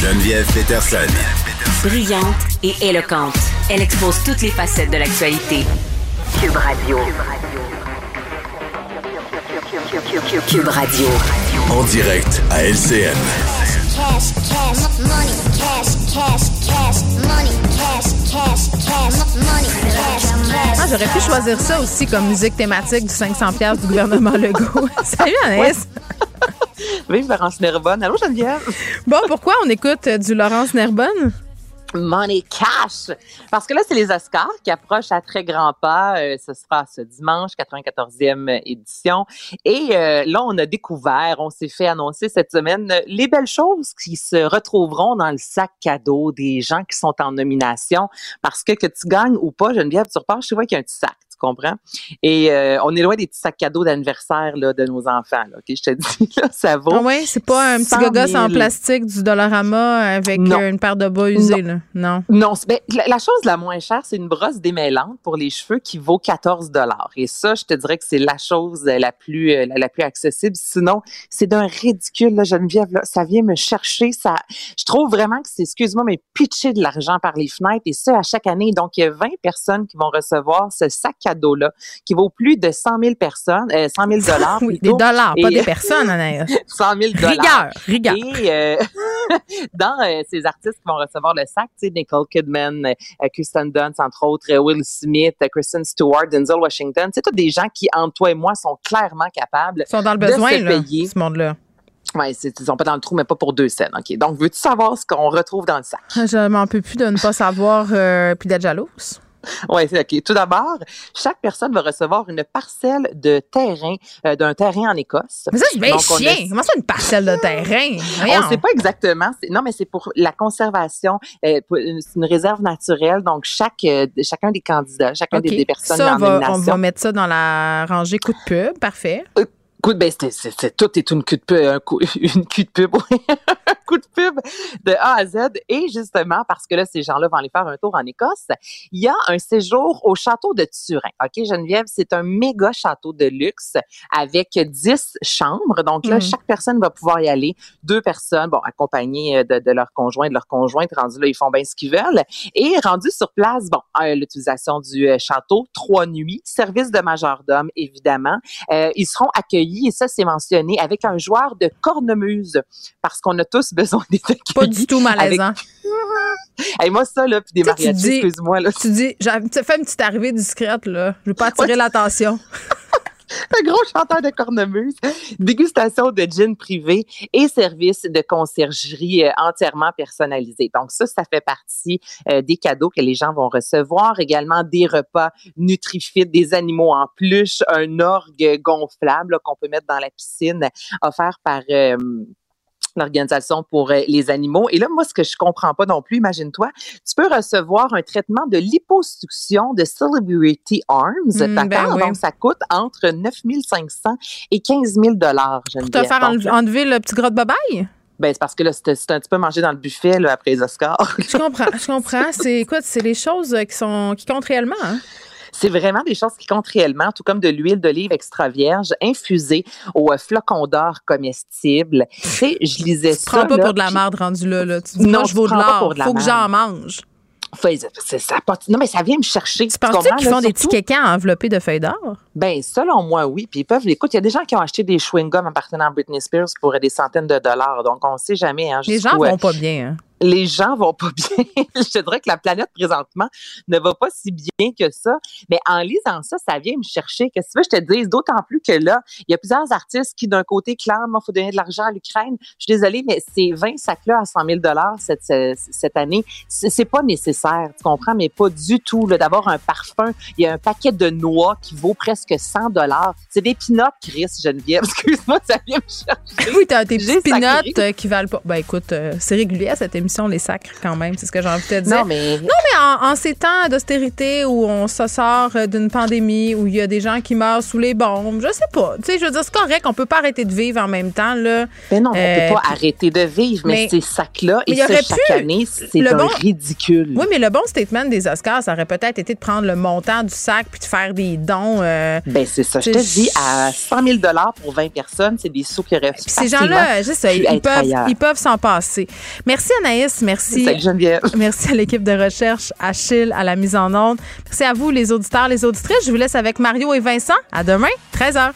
Geneviève Peterson. Brillante et éloquente, elle expose toutes les facettes de l'actualité. Cube Radio. Cube Radio. En direct à LCN. cash, cash, money, cash, cash, cash, money, cash, cash, cash, money, cash, cash. Ah, j'aurais pu choisir ça aussi comme musique thématique du 500 pièces du gouvernement Legault. Salut Anaïs. Vive Laurence Nerbonne. Allô, Geneviève? Bon, pourquoi on écoute euh, du Laurence Nerbonne? Money cash! Parce que là, c'est les Oscars qui approchent à très grands pas. Euh, ce sera ce dimanche, 94e édition. Et euh, là, on a découvert, on s'est fait annoncer cette semaine les belles choses qui se retrouveront dans le sac cadeau des gens qui sont en nomination. Parce que que tu gagnes ou pas, Geneviève, tu repars chez toi qu'il y a un petit sac. Comprends? Et euh, on est loin des petits sacs cadeaux d'anniversaire là, de nos enfants. Là? Je te dis, là, ça vaut. Ah ouais, c'est pas un petit 100 gogos 000. en plastique du Dollarama avec Non. euh, une paire de bas usés, là. Non. Non, c'est- ben, la, la chose la moins chère, c'est une brosse démêlante pour les cheveux qui vaut 14 dollars. Et ça, je te dirais que c'est la chose euh, la plus la, la plus accessible. Sinon, c'est d'un ridicule, là, Geneviève. Là, ça vient me chercher. Ça, je trouve vraiment que c'est, excuse-moi, mais pitcher de l'argent par les fenêtres. Et ça, à chaque année. Donc, il y a 20 personnes qui vont recevoir ce sac cadeau-là, qui vaut plus de 100 000 personnes, euh, 100 000 dollars. Oui, des dollars, pas des personnes, Anaïs. 100 000 dollars. Rigueur, rigueur. Et euh, dans euh, ces artistes qui vont recevoir le sac, tu sais, Nicole Kidman, euh, Kirsten Dunst, entre autres, euh, Will Smith, euh, Kristen Stewart, Denzel Washington, c'est tous des gens qui, entre toi et moi, sont clairement capables. Ils sont dans le de besoin, se là, payer. ce monde-là. C'est- ils sont pas dans le trou, mais pas pour deux scènes. OK. Donc, veux-tu savoir ce qu'on retrouve dans le sac? Ah, Je m'en peux plus de ne pas savoir euh, puis d'être jalouse. Oui, c'est OK. Tout d'abord, chaque personne va recevoir une parcelle de terrain, euh, d'un terrain en Écosse. Mais ça, c'est bien on a- chien. Comment ça, une parcelle de terrain? On ne sait pas exactement. Non, mais c'est pour la conservation. euh, c'est une réserve naturelle. Donc, chaque, euh, chacun des candidats, chacun OK. des, des personnes ça, va, on va mettre ça dans la rangée coup de pub. Parfait. Écoute, ben, c'est, tout est une queue de pub, un coup- une queue de pub, oui. un coup de pub de A à Z. Et justement, parce que là, ces gens-là vont aller faire un tour en Écosse, il y a un séjour au château de Turin. OK, Geneviève, c'est un méga château de luxe avec 10 chambres. Donc là, Mhm. chaque personne va pouvoir y aller. Deux personnes, bon, accompagnées euh, de, de leur conjoint, de leur conjointe. Rendu là, ils font bien ce qu'ils veulent. Et rendu sur place, bon, euh, l'utilisation du euh, château, trois nuits, service de majordome, évidemment. Euh, ils seront accueillis, et ça c'est mentionné, avec un joueur de cornemuse, parce qu'on a tous besoin d'être accueillis. Pas du tout malaisant. Hey, moi, ça, là, puis des dis- excuse-moi, là, Tu dis, tu fais une petite arrivée discrète, là. Je veux pas attirer Ouais. l'attention. un gros chanteur de cornemuse, dégustation de gin privé et service de conciergerie euh, entièrement personnalisé. Donc ça, ça fait partie euh, des cadeaux que les gens vont recevoir. Également des repas nutrifit, des animaux en peluche, un orgue gonflable qu'on peut mettre dans la piscine, offert par euh, l'organisation pour euh, les animaux. Et là, moi, ce que je comprends pas non plus, imagine-toi, tu peux recevoir un traitement de liposuction de Celebrity Arms, Mm, ben oui. Donc, ça coûte entre 9 500 et 15 000 dollars, Pour te faire Donc, enle- enlever le petit gras de babaille? ben, c'est parce que là, c'est c'est un petit peu mangé dans le buffet là, après les Oscars. Je comprends, je comprends. C'est, écoute, c'est les choses euh, qui sont, qui comptent réellement, hein? C'est vraiment des choses qui comptent réellement, tout comme de l'huile d'olive extra vierge infusée au euh, flocon d'or comestible. Tu sais, je lisais Tu ça. prends pas là, pour de la merde rendu là, là. Tu dis, Non, moi, je vaux de l'or. Faut que j'en mange. Fait, ça non, mais ça vient me chercher. Tu comprends, qu'ils font des petits kékans enveloppés de feuilles d'or? Ben, selon moi, oui. Puis ils peuvent, écoute, il y a des gens qui ont acheté des chewing-gums appartenant à Britney Spears pour des centaines de dollars. Donc, on ne sait jamais. Hein, Les gens jusqu'où, euh, vont pas bien, hein. Les gens vont pas bien. je te dirais que la planète présentement ne va pas si bien que ça. Mais en lisant ça, ça vient me chercher. Qu'est-ce que tu veux que je te dise? D'autant plus que là, il y a plusieurs artistes qui, d'un côté, clament, il faut donner de l'argent à l'Ukraine. Je suis désolée, mais ces 20 sacs-là à 100 000 cette, cette, année, c'est pas nécessaire, tu comprends? Mais pas du tout. D'abord, un parfum, il y a un paquet de noix qui vaut presque 100 C'est des pinottes, Chris, Geneviève. Excuse-moi, ça vient me chercher. Oui, t'as tes J'ai petits sacré. peanuts euh, qui valent pas. Ben écoute, euh, c'est régulier à cette émission. L'émission Les Sacres, quand même. C'est ce que j'ai envie de te dire. Non, mais Non, mais en, en ces temps d'austérité où on se sort euh, d'une pandémie, où il y a des gens qui meurent sous les bombes, je sais pas. Tu sais, je veux dire, c'est correct, on peut pas arrêter de vivre en même temps, là. Ben non, on Euh, peut pas puis- arrêter de vivre, mais, mais- ces sacs-là, mais et ça, chaque pu- année, c'est bon- ridicule. Oui, mais le bon statement des Oscars, ça aurait peut-être été de prendre le montant du sac puis de faire des dons. euh, Ben, c'est ça. Je te dis, à 100 000 pour 20 personnes, c'est des sous qui auraient Puis ces gens-là, ils, peuvent, s'en passer. Merci Anaïs, merci. Salut Geneviève. Merci à l'équipe de recherche, Achille, à la mise en onde. Merci à vous, les auditeurs, les auditrices. Je vous laisse avec Mario et Vincent. À demain, 13h.